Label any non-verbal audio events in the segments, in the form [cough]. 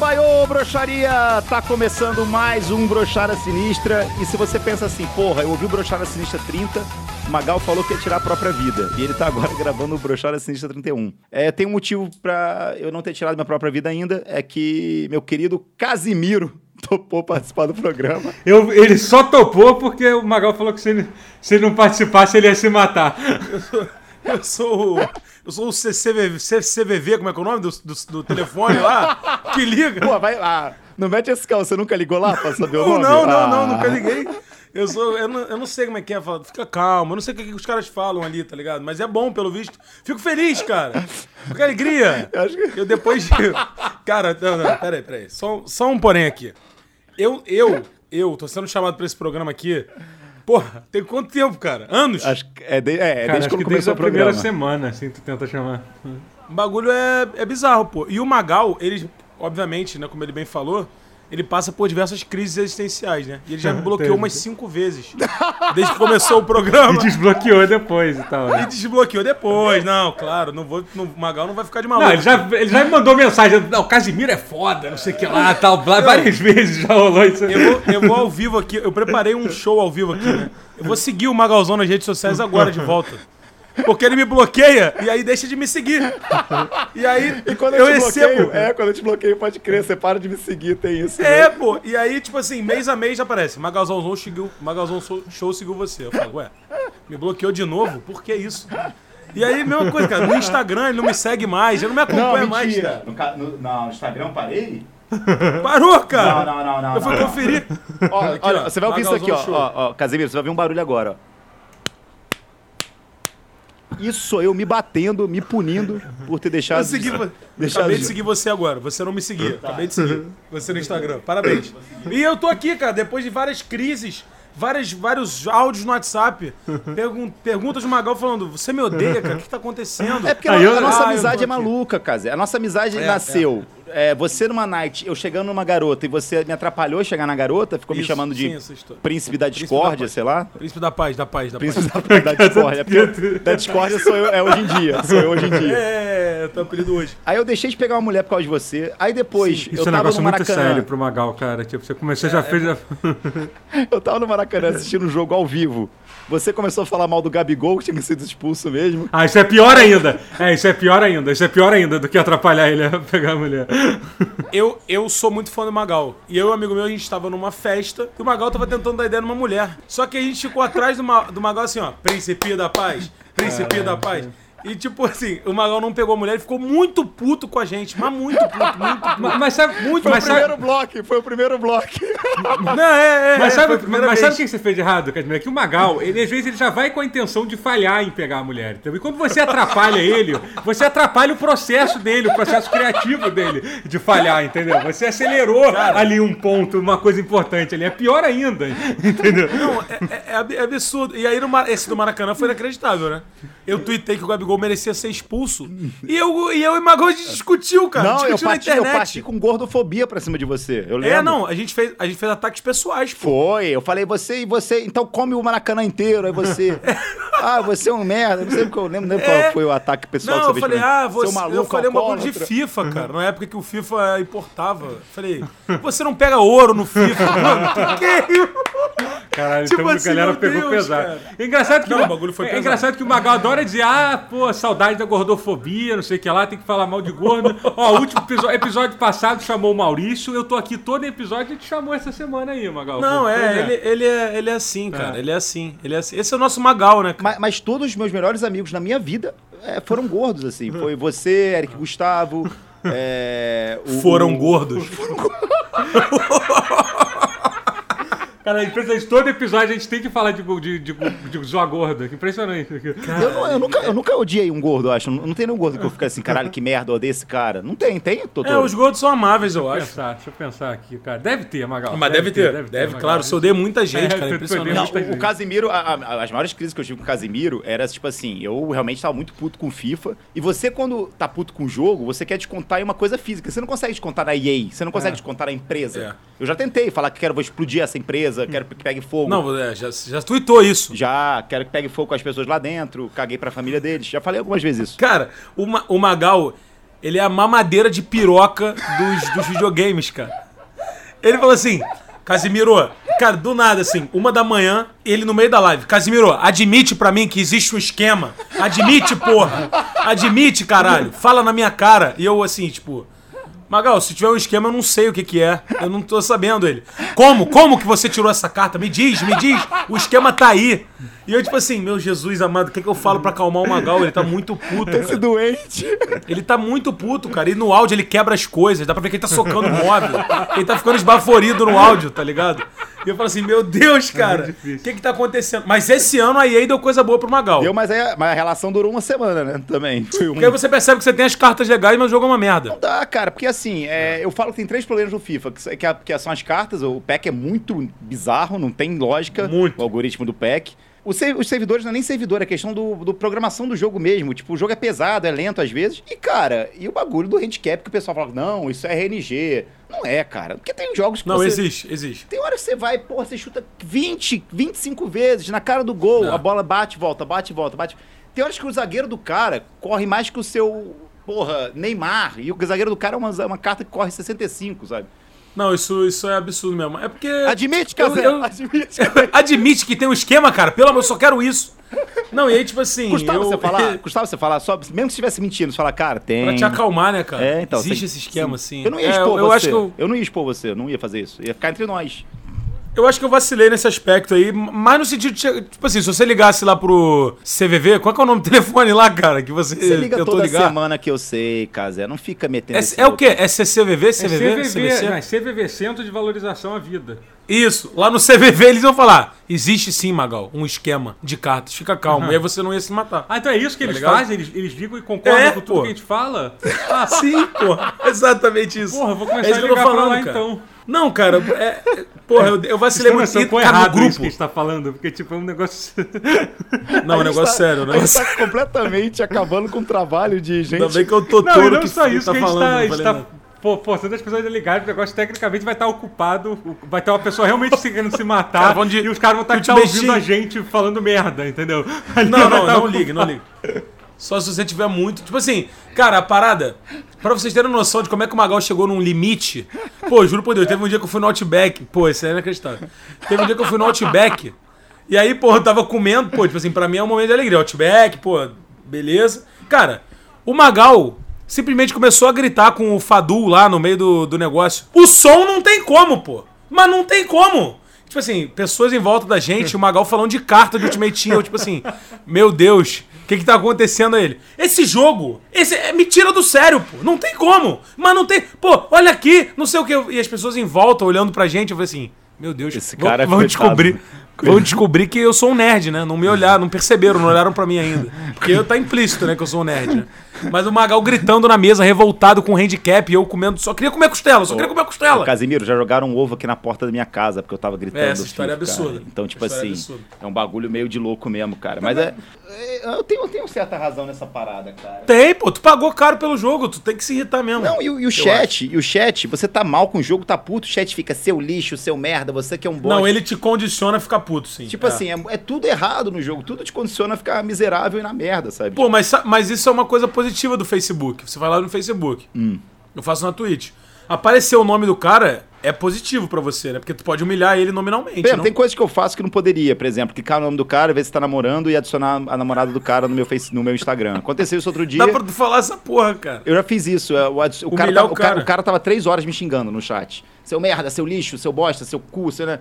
Da Tebaiô, broxaria! Tá começando mais um Brochada Sinistra. E se você pensa assim, porra, eu ouvi o Brochada Sinistra 30, o Magal falou que ia tirar a própria vida. E ele tá agora [laughs] gravando o Brochada Sinistra 31. É, tem um motivo pra eu não ter tirado minha própria vida ainda, é que meu querido Casimiro [laughs] topou participar do programa. Eu, ele só topou porque o Magal falou que se ele, se ele não participasse, ele ia se matar. Eu sou o. Eu sou o CCVV, CCVV, como é que é o nome do, do, do telefone lá? Que liga. Pô, vai lá. Não mete esse carro, você nunca ligou lá pra saber o Não, nome? não, não, Ah. não, nunca liguei. Eu, sou, eu, não, eu não sei como é que é, fala, fica calmo, eu não sei o que, que os caras falam ali, tá ligado? Mas é bom, pelo visto. Fico feliz, cara. Fico alegria. [laughs] Eu acho que- Eu depois de. Cara, não, não, peraí, peraí. Só, só um porém aqui. Eu, eu, eu, tô sendo chamado pra esse programa aqui. Porra, tem quanto tempo, cara? Anos? Acho que é, de- é, Cara, desde acho quando que desde começou a o primeira semana, assim, tu tenta chamar. O bagulho é, é bizarro, pô. E o Magal, ele, obviamente, né, como ele bem falou, ele passa por diversas crises existenciais, né? E ele já me bloqueou Teve. umas cinco vezes. Desde que começou o programa. [laughs] E desbloqueou depois e tal. E Né? desbloqueou depois. Não, claro, não vou, não, o Magal não vai ficar de maluco. Não, ele já, ele já me mandou mensagem. Não, Casimiro é foda, não sei o que lá, tal. blá, Várias vezes já rolou isso. Eu vou, eu vou ao vivo aqui, eu preparei um show ao vivo aqui, né? Eu vou seguir o Magalzão nas redes sociais agora de volta. Porque ele me bloqueia e aí deixa de me seguir. E aí E quando eu eu, te recebo. bloqueio, é, quando eu te bloqueio, pode crer, você para de me seguir, tem isso. É, né? pô. E aí, tipo assim, mês a mês aparece. Magalzão seguiu, Magalzão Show- Show seguiu você. Eu falo, ué, me bloqueou de novo? Por que isso? E aí, mesma coisa, cara. No Instagram ele não me segue mais, ele não me Não, acompanha mais, mentira. cara. No, no, não, no Instagram eu parei? Parou, cara. Não, não, não, não. Eu fui não. conferir. Ó, Aqui, olha, ó, você vai ouvir isso aqui, ó. Ó, ó. Casemiro, você vai ouvir um barulho agora, ó. Isso sou eu me batendo, me punindo por ter deixado. Eu segui, vo- [laughs] deixado acabei de- de seguir você agora. Você não me seguia. Acabei de seguir você no Instagram. Parabéns. E eu tô aqui, cara, depois de várias crises, várias, vários áudios no WhatsApp, [laughs] pergun perguntas do Magal falando: Você me odeia, cara? O que tá acontecendo? É porque a, eu- a nossa Ah, amizade é maluca, Casé. A nossa amizade É, nasceu. é, você numa night, eu chegando numa garota e você me atrapalhou chegar na garota, ficou me Isso, chamando de sim, príncipe da da discórdia, paz. sei lá. Príncipe da paz, da paz, da Príncipe paz. da, da discórdia. [laughs] É da discórdia sou eu, é hoje em dia. Sou eu hoje em dia. É, tá apelido hoje. Aí eu deixei de pegar uma mulher por causa de você. Aí depois, Isso eu é um negócio muito sério pro Magal, cara. Tipo, você começou, já fez. Já... [laughs] Eu tava no Maracanã assistindo um jogo ao vivo. Você começou a falar mal do Gabigol, que tinha sido expulso mesmo. Ah, isso é pior ainda. É, isso é pior ainda. Isso é pior ainda do que atrapalhar ele a pegar a mulher. Eu, eu sou muito fã do Magal. E eu e um amigo meu, a gente tava numa festa e o Magal tava tentando dar ideia numa mulher. Só que a gente ficou atrás do, Ma- do Magal assim, ó. Príncipe da paz, príncipe da paz. E tipo assim, o Magal não pegou a mulher e ficou muito puto com a gente. Mas muito puto, muito puto. [laughs] Mas, mas sabe. Muito, Foi mas o sabe- primeiro bloco, foi o primeiro bloco. [laughs] Não, é, é, Mas é, sabe, primeira mas sabe o que você fez de errado, Casimiro? É que o Magal, ele às vezes ele já vai com a intenção de falhar em pegar a mulher. Entendeu? E quando você atrapalha ele, você atrapalha o processo dele, o processo criativo dele de falhar, entendeu? Você acelerou ali um ponto, uma coisa importante ali. É pior ainda, entendeu? Não, é, é- é ab- absurdo. E aí, no esse do Maracanã foi inacreditável, né? Eu tuitei que o Gabigol merecia ser expulso. E eu, e eu e o Magal a gente discutiu, cara. Não, eu discutiu na parti, eu internet. parti com gordofobia pra cima de você. Eu lembro. É, não, a gente fez, a gente fez ataques pessoais, pô. Foi, eu falei, você e você, então come o Maracanã inteiro, aí você. [laughs] ah, você é um merda. Não sei porque eu lembro, lembro É. qual foi o ataque pessoal Não, que eu você falei, fez. pra mim. ah, você, maluco, eu falei um bagulho de. FIFA, cara, na época que o FIFA importava. Falei, você não pega ouro no FIFA. Mano, que é? Caralho, Tipo então assim, a galera pegou Deus, pesado. cara. É engraçado que Não, o, bagulho foi é pesado. engraçado que o Magal adora dizer, ah, pô, saudade da gordofobia, não sei o que lá, tem que falar mal de gordo. Ó, o último episódio, episódio passado chamou o Maurício, eu tô aqui todo episódio e te chamou essa semana aí, Magal. Não, é, ele, ele é, ele é assim, cara. Ele é assim, ele é assim. Esse é o nosso Magal, né? cara? Mas, mas todos os meus melhores amigos na minha vida é, foram gordos, assim. Foi você, Eric Gustavo. é, o- Foram o- gordos. [laughs] Cara, é impressionante. Todo episódio a gente tem que falar de, de, de, de zoar gordo. Que impressionante. Eu, não- eu nunca, eu nunca odiei um gordo, eu acho. Não, não tem nenhum gordo que eu fique assim, caralho, que merda, eu odeio esse cara. Não tem, tem, Totoro? É, os gordos são amáveis, eu acho. pensar, deixa eu pensar aqui, cara. Deve ter, Magal. Mas deve ter, deve, Magal. claro. Se eu odeio muita gente, É, cara, impressionante. Não, o. Casimiro, a- a- as maiores crises que eu tive com o Casimiro era tipo assim, eu realmente tava muito puto com o FIFA. E você, quando tá puto com o jogo, você quer descontar em uma coisa física. Você não consegue descontar na EA, você não consegue É. descontar na empresa. É. Eu já tentei falar que quero vou explodir essa empresa, quero que pegue fogo. Não, é, já, já tweetou isso. Já, quero que pegue fogo com as pessoas lá dentro, caguei pra família deles. Já falei algumas vezes isso. Cara, o, Ma- o Magal, Ele é a mamadeira de piroca dos, dos videogames, cara. Ele falou assim, Casimiro, cara, do nada, assim, uma da manhã, ele no meio da live. Casimiro, admite pra mim que existe um esquema. Admite, porra. Admite, caralho. Fala na minha cara. E eu, assim, tipo... Magal, se tiver um esquema, eu não sei o que que é. Eu não tô sabendo ele. Como? Como que você tirou essa carta? Me diz, me diz. O esquema tá aí. E eu, tipo assim, meu Jesus amado, o que que eu falo pra acalmar o Magal? Ele tá muito puto, Esse cara. doente. Ele tá muito puto, cara. E no áudio ele quebra as coisas. Dá pra ver que ele tá socando o móvel. Ele tá ficando esbaforido no áudio, tá ligado? E eu falo assim, meu Deus, cara. O que que tá acontecendo? Mas esse ano a EA deu coisa boa pro Magal. Deu, mas, é, mas a relação durou uma semana, né? Também. Foi um... Porque aí você percebe que você tem as cartas legais, mas o jogo é uma merda. Não dá, cara, porque assim, é, eu falo que tem três problemas no FIFA, que, que, que são as cartas, o pack é muito bizarro, não tem lógica, Muito. o algoritmo do pack. Os servidores não é nem servidor, é questão do, do programação do jogo mesmo. Tipo, o jogo é pesado, é lento às vezes. E, cara, e o bagulho do handicap que o pessoal fala, não, isso é RNG. Não é, cara. Porque tem jogos que Não, você... existe, existe. Tem hora que você vai, porra, você chuta 20, 25 vezes na cara do gol, Não. a bola bate, volta, bate, volta, bate. Tem horas que o zagueiro do cara corre mais que o seu, porra, Neymar. E o zagueiro do cara é uma, uma carta que corre 65, sabe? Não, isso, isso é absurdo mesmo. É porque. Admite, Eu- Casé, eu- admite. [laughs] Admite que tem um esquema, cara. Pelo amor, eu só quero isso. Não, e aí, tipo assim. Custava eu... você falar, [laughs] custava você falar, só, mesmo que estivesse mentindo, você falar, cara, tem... Pra te acalmar, né, cara? É, então. Existe você- esse esquema, sim. assim. Eu não ia É, expor eu você. acho que eu, eu não ia expor você, eu não ia fazer isso. Ia ficar entre nós. Eu acho que eu vacilei nesse aspecto aí, mas no sentido de. Tipo assim, se você ligasse lá pro CVV, qual que é o nome do [laughs] telefone lá, cara? Que você, Você liga tentou toda ligar? semana que eu sei, Casé. Não fica metendo É, esse é o quê? É CCVV? É CVV? CVV, não, é CVV, Centro de Valorização à Vida. Isso, lá no CVV eles vão falar: existe sim, Magal, um esquema de cartas, fica calmo. E aí você não ia se matar. Ah, então é isso que Tá eles ligado? fazem? Eles, eles ligam e concordam É, com tudo pô. que a gente fala? [laughs] Ah, Sim, porra. Exatamente isso. Porra, vou começar É isso a que eu tô ligar pra falando, lá, cara. então. Não, cara, é, porra, eu, eu vacilei muito. Vocês E, estão no errado isso grupo. que a gente tá falando, porque tipo, é um negócio... [laughs] Não, é um negócio sério, né? A gente tá completamente acabando com o trabalho de gente. Ainda bem que eu tô Não, todo e não que só isso, tá que a gente falando. tá, não a gente falei tá pô, forçando as pessoas a ligarem, o negócio tecnicamente vai estar ocupado, vai ter uma pessoa realmente querendo se matar, Cara, de- e os caras vão estar Ultimate ouvindo a gente falando merda, entendeu? [laughs] Não, não, tá não ocupada. ligue, não ligue. Só se você tiver muito. Tipo assim, cara, a parada. Pra vocês terem noção de como é que o Magal chegou num limite. Pô, juro por Deus, teve um dia que eu fui no Outback. Pô, isso é inacreditável. Teve um dia que eu fui no Outback. E aí, pô, eu tava comendo. Pô, tipo assim, pra mim é um momento de alegria. Outback, pô, beleza. Cara, o Magal simplesmente começou a gritar com o Fadu lá no meio do, do negócio. O som não tem como, pô. Mas não tem como. Tipo assim, pessoas em volta da gente, o Magal falando de carta de Ultimate Team. Eu, tipo assim, meu Deus, que que tá acontecendo a ele? Esse jogo, esse é, me tira do sério, pô. Não tem como. Mas não tem. Pô, olha aqui, não sei o que. E as pessoas em volta olhando pra gente, eu falei assim, meu Deus, Esse vão- cara é vão descobrir. Vão descobrir que eu sou um nerd, né? Não me olharam, não perceberam, não olharam pra mim ainda. Porque eu tá implícito, né, que eu sou um nerd, né? Mas o Magal gritando na mesa, revoltado com handicap, e eu comendo, só queria comer costela, só queria comer costela. Casimiro, já jogaram um ovo aqui na porta da minha casa, porque eu tava gritando. É, essa história é FIFA, absurda. cara. Então, tipo é assim, absurda. é um bagulho meio de louco mesmo, cara. Mas é. é, Eu tenho, eu tenho certa razão nessa parada, cara. Tem, pô, tu pagou caro pelo jogo, tu tem que se irritar mesmo. Não, e, o- e o chat, e o chat, você tá mal com o jogo, tá puto, o chat fica seu lixo, seu merda, você que é um bosta. Não, ele te condiciona a ficar puto, sim. Tipo É. assim, é, é tudo errado no jogo, tudo te condiciona a ficar miserável e na merda, sabe? Pô, mas, mas isso é uma coisa positiva do Facebook. Você vai lá no Facebook. Hum. Eu faço na Twitch. Aparecer o nome do cara é positivo pra você, né? Porque tu pode humilhar ele nominalmente. Exemplo, não? tem coisas que eu faço que não poderia, por exemplo, clicar no nome do cara, ver se tá namorando e adicionar a namorada do cara no meu, face, no meu Instagram. Aconteceu isso outro dia. Dá pra tu falar essa porra, cara. Eu já fiz isso. é, O, adi- o, cara, o o, cara. cara. o cara tava três horas me xingando no chat. Seu merda, seu lixo, seu bosta, seu cu, seu... né?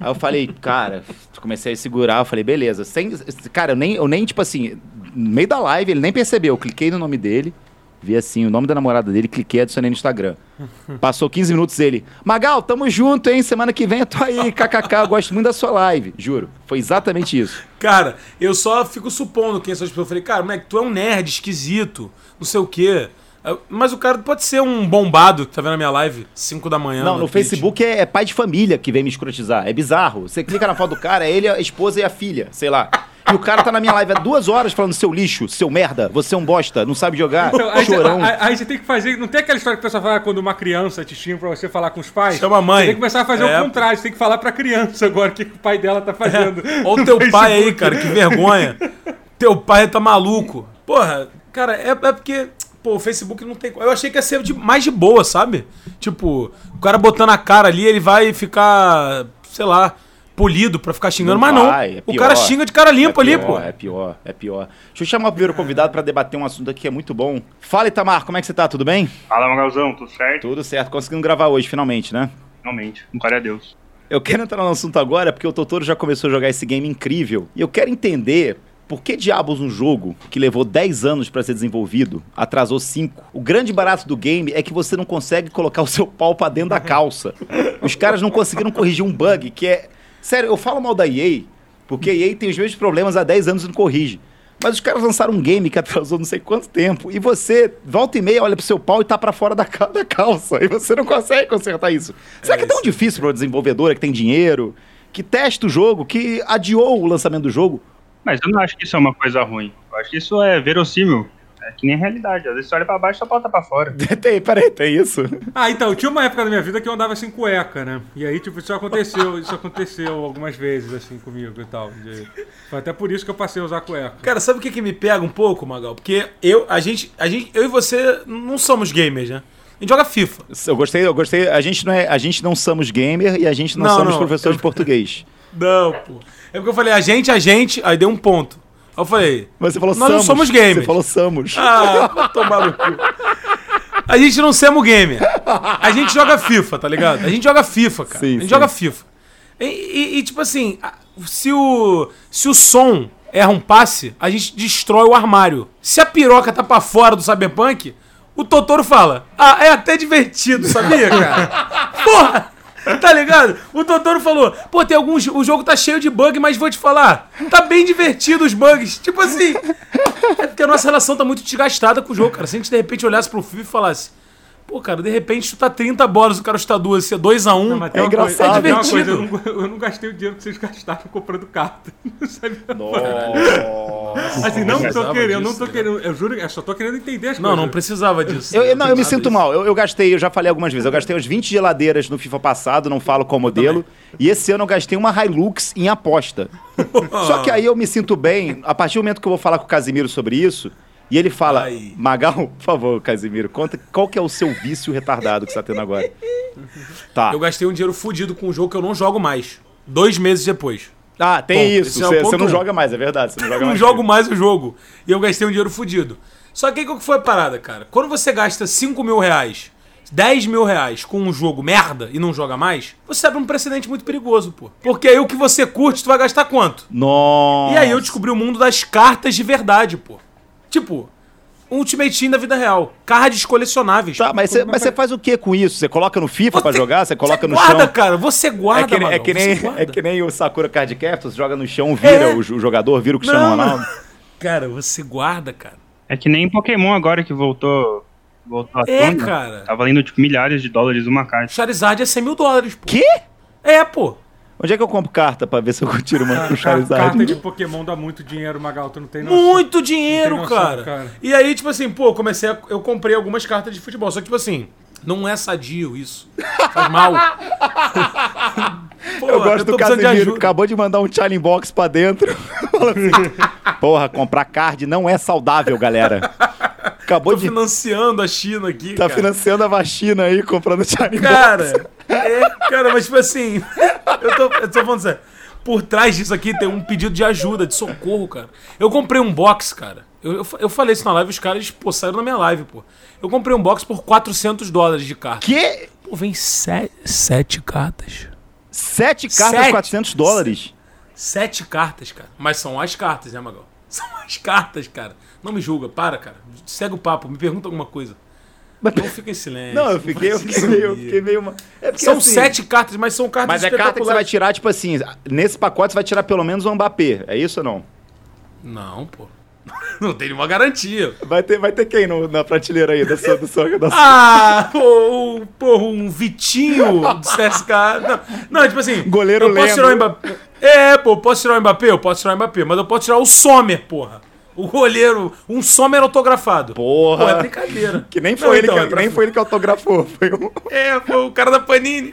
Aí eu falei, [laughs] cara, comecei a segurar, eu falei, beleza. Sem, cara, eu nem, eu nem, tipo assim, no meio da live, ele nem percebeu. Eu cliquei no nome dele, vi assim, o nome da namorada dele, cliquei, adicionei no Instagram. [laughs] Passou 15 minutos ele, Magal, tamo junto, hein? Semana que vem eu tô aí, kkk, eu gosto muito da sua live. Juro, foi exatamente isso. Cara, eu só fico supondo quem são as pessoas. Eu falei, cara, moleque, tu é um nerd esquisito, não sei o quê. Eu- Mas o cara pode ser um bombado que tá vendo a minha live 5 da manhã. Não, no Twitch. Facebook é, é pai de família que vem me escrotizar. É bizarro. Você clica na foto do cara, é ele, a esposa e a filha, sei lá. E o cara tá na minha live há duas horas falando seu lixo, seu merda, você é um bosta, não sabe jogar, Então, aí, chorão. aí- aí você tem que fazer. Não tem aquela história que o pessoal fala quando uma criança te xinga pra você falar com os pais? Chama a mãe. Você tem que começar a fazer É, o contrário. Você tem que falar pra criança agora o que que o pai dela tá fazendo. Olha o teu [laughs] pai aí, cara, que vergonha. teu pai tá maluco. Porra, cara, é, é porque. pô, o Facebook não tem. Eu achei que ia ser de, mais de boa, sabe? Tipo, o cara botando a cara ali, ele vai ficar, sei lá, polido pra ficar xingando, mas vai, não. é o pior. cara xinga de cara limpa é ali, pior, pô. É pior, é pior. Deixa eu chamar o primeiro convidado pra debater um assunto aqui que é muito bom. Fala, Itamar, como é que você tá? Tudo bem? Fala, Magalzão, tudo certo? Tudo certo. Conseguimos gravar hoje, finalmente, né? Realmente, glória a Deus. Eu quero entrar no assunto agora porque o Totoro já começou a jogar esse game incrível. E eu quero entender por que diabos um jogo que levou 10 anos pra ser desenvolvido atrasou 5? O grande barato do game é que você não consegue colocar o seu pau pra dentro da calça. Os caras não conseguiram corrigir um bug que é. Sério, eu falo mal da EA, porque a EA tem os mesmos problemas há 10 anos e não corrige. Mas os caras lançaram um game que atrasou não sei quanto tempo e você, volta e meia, olha pro seu pau e tá pra fora da, ca- da calça. E você não consegue consertar isso. Será que é tão difícil pra uma desenvolvedora que tem dinheiro, que testa o jogo, que adiou o lançamento do jogo? Mas eu não acho que isso é uma coisa ruim. Eu acho que isso é verossímil. É que nem a realidade. Às vezes você olha pra baixo e pau tá pra fora. [laughs] tem, peraí, tem isso? Ah, então, tinha uma época da minha vida que eu andava sem cueca, né? E aí, tipo, isso aconteceu, isso aconteceu algumas vezes, assim, comigo e tal. de- Foi até por isso que eu passei a usar cueca. Cara, sabe o que, que me pega um pouco, Magal? Porque eu, a gente, a gente, eu e você não somos gamers, né? A gente joga FIFA. Eu gostei, eu gostei. A gente não, é, a gente não somos gamer e a gente não, Não, somos não, professores eu- de português. [laughs] Não, pô. É porque eu falei a gente, a gente, aí deu um ponto. Eu falei, Mas você falou Nós não somos. gamers. Você falou somos. ah, vai tomar no cu. A gente não somos gamer. A gente joga FIFA, tá ligado? A gente joga FIFA, cara. Sim, a gente sim. joga FIFA. E, e- e, tipo assim, se o, se o som erra um passe, a gente destrói o armário. Se a piroca tá pra fora do Cyberpunk, o Totoro fala: Ah, é até divertido, sabia, cara? [laughs] Porra! Tá ligado? O Totoro falou: Pô, tem alguns. O jogo tá cheio de bug, mas vou te falar, tá bem divertido os bugs. Tipo assim. É porque a nossa relação tá muito desgastada com o jogo, cara. Se a gente de repente olhasse pro FIFA e falasse. Pô, cara, de repente chutar 30 bolas, o cara chutar duas, ser 2x1. Não, mas tem É coisa- engraçado. tem uma coisa, divertido. eu, não, eu não gastei o dinheiro que vocês gastaram [laughs] comprando carta. [laughs] Sabe? Assim, não tô precisava querendo, não disso, tô né? querendo. Eu juro, eu só tô querendo entender as Não, coisas. não precisava disso. Eu, eu- não, eu me sinto disso. mal. Eu, eu gastei, eu já falei algumas vezes, eu gastei uns 20 geladeiras no FIFA passado, não falo qual modelo. E esse ano eu gastei uma Hilux em aposta. [laughs] Só que aí eu me sinto bem, a partir do momento que eu vou falar com o Casimiro sobre isso, e ele fala, Ai. Magal, por favor, Casimiro, conta qual que é o seu vício retardado que você tá tendo agora. [laughs] Tá. Eu gastei um dinheiro fudido com um jogo que eu não jogo mais. Dois meses depois. Ah, tem Bom, isso. é Você ponto você não um. joga mais, é verdade. Você não joga Eu [laughs] não mais. jogo mais o jogo. E eu gastei um dinheiro fudido. Só que qual que foi a parada, cara? Quando você gasta 5 mil reais, 10 mil reais com um jogo merda e não joga mais, você abre um precedente muito perigoso, pô. Porque aí o que você curte, tu vai gastar quanto? Nossa. E aí eu descobri o mundo das cartas de verdade, pô. Tipo, um Ultimate Team da vida real. Cards colecionáveis. Tá, mas você, mas você faz o que com isso? Você coloca no FIFA pra Você- jogar? Você coloca no guarda, chão? cara. Você guarda, É que, nem- é, que nem, guarda. é que nem o Sakura Card Captors, joga no chão, vira É. o, jo- jogador, vira o Cristiano Não, Ronaldo. Cara, você guarda, cara. É que nem Pokémon agora que voltou, voltou É, tona. cara. Tá valendo tipo milhares de dólares uma carta. Charizard é 100 mil dólares, pô. Quê? É, pô. Onde é que eu compro carta pra ver se eu tiro uma pro Ca- Charizard? Carta de Pokémon dá muito dinheiro, Magal, tu não tem noção. Muito dinheiro, noção, cara. cara. E aí, tipo assim, pô, eu comecei a, Eu comprei algumas cartas de futebol. Só que, tipo assim, não é sadio isso. Faz mal. Pô, Eu gosto tô do Casemiro, ajuda. acabou de mandar um challenge box pra dentro. [laughs] Assim, Porra, comprar card não é saudável, galera. Acabou Tô de... financiando a China aqui, Tá cara. financiando a vacina aí, comprando challenge box. Cara, é, cara, mas tipo assim, eu tô, eu tô falando sério. Por trás disso aqui tem um pedido de ajuda, de socorro, cara. Eu comprei um box, cara. Eu, eu, eu falei isso na live, os caras, pô, saíram na minha live, pô. Eu comprei um box por 400 dólares de carta. Que? Pô, vem sete, sete cartas. Sete cartas, Sete. 400 dólares. Sete cartas, cara. Mas são as cartas, né, Magal? [laughs] São as cartas, cara. Não me julga, para, cara. Segue o papo, me pergunta alguma coisa. Mas- Não fica em silêncio. Não, eu fiquei, eu fiquei meio, eu fiquei meio... uma- É porque, São assim, sete cartas, mas são cartas Mas é carta que você vai tirar, tipo assim, nesse pacote você vai tirar pelo menos um Mbappé, é isso ou não? Não, pô. [laughs] Não tem nenhuma garantia. Vai ter, vai ter quem no- na prateleira aí da sua, da sua, da sua- Ah, pô, um- porra, um Vitinho do CSK. Não, não, tipo assim. Goleiro eu posso tirar o Mbappé. É, pô, eu posso tirar o Mbappé? Eu posso tirar o Mbappé, mas eu posso tirar o Sommer, porra. O goleiro, um Sommer autografado. Porra. Pô, é brincadeira. Que nem foi, Não, ele, então, que, é pra- nem foi ele que autografou. Foi um... É, foi o cara da Panini.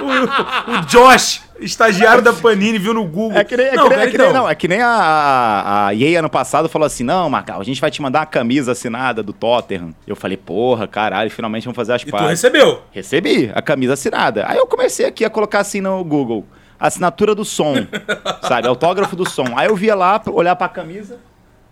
O, o Josh, estagiário da Panini, viu no Google. É que nem, é não, que nem, cara, é que nem- então, não, é que nem a, a, a EA ano passado falou assim: não, Marcal, a gente vai te mandar uma camisa assinada do Tottenham. Eu falei, porra, caralho, finalmente vamos fazer as E tu recebeu. Recebi a camisa assinada. Aí eu comecei aqui a colocar assim no Google: assinatura do som, [laughs] sabe? Autógrafo do som. Aí eu via lá, olhar pra camisa.